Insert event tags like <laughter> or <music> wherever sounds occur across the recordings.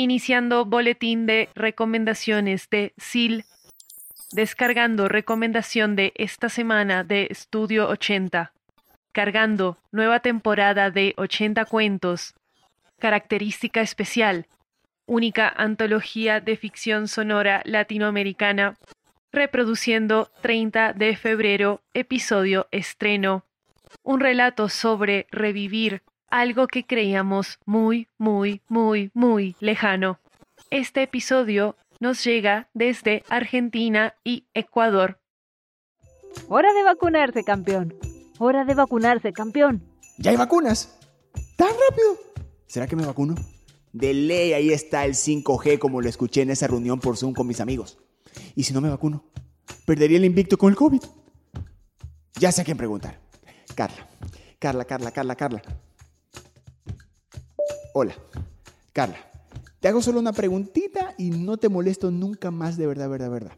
iniciando boletín de recomendaciones de SIL, descargando recomendación de esta semana de Estudio 80, cargando nueva temporada de 80 cuentos, característica especial, única antología de ficción sonora latinoamericana, reproduciendo 30 de febrero, episodio estreno, un relato sobre revivir algo que creíamos muy, muy, muy, muy lejano. Este episodio nos llega desde Argentina y Ecuador. Hora de vacunarse, campeón. Hora de vacunarse, campeón. ¿Ya hay vacunas? ¿Tan rápido? ¿Será que me vacuno? De ley, ahí está el 5G como lo escuché en esa reunión por Zoom con mis amigos. ¿Y si no me vacuno? ¿Perdería el invicto con el COVID? Ya sé a quién preguntar. Carla. Carla, Carla, Carla, Carla. Hola, Carla. Te hago solo una preguntita y no te molesto nunca más de verdad, verdad, verdad.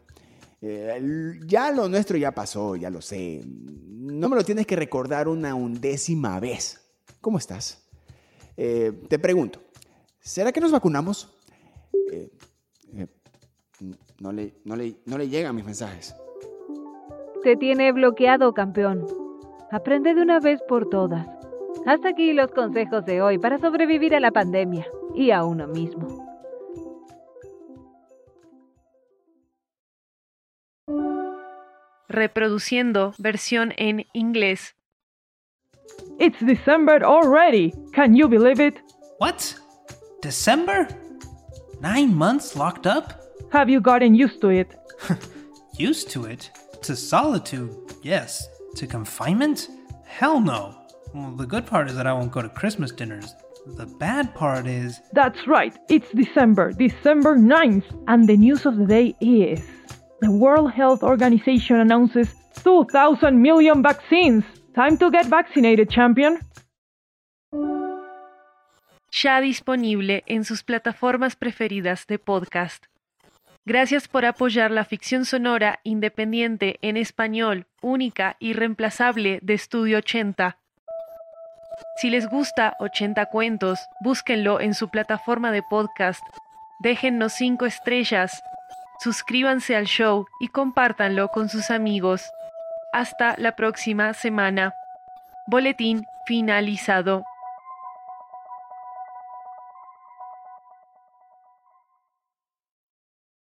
Eh, ya lo nuestro ya pasó, ya lo sé. No me lo tienes que recordar una undécima vez. ¿Cómo estás? Eh, te pregunto, ¿será que nos vacunamos? Eh, no, le, no, le, no le llegan mis mensajes. Te tiene bloqueado, campeón. Aprende de una vez por todas. Hasta aquí los consejos de hoy para sobrevivir a la pandemia y a uno mismo. Reproduciendo versión en inglés. It's December already. Can you believe it? What? December? Nine months locked up? Have you gotten used to it? <laughs> used to it? To solitude, yes. To confinement? Hell no. Well, the good part is that I won't go to Christmas dinners. The bad part is. That's right, it's December, December 9th, and the news of the day is. The World Health Organization announces 2,000 million vaccines. Time to get vaccinated, champion. Ya disponible en sus plataformas preferidas de podcast. Gracias por apoyar la ficción sonora independiente en español, única y reemplazable de Estudio 80. Si les gusta 80 cuentos, búsquenlo en su plataforma de podcast. Déjennos 5 estrellas. Suscríbanse al show y compártanlo con sus amigos. Hasta la próxima semana. Boletín finalizado.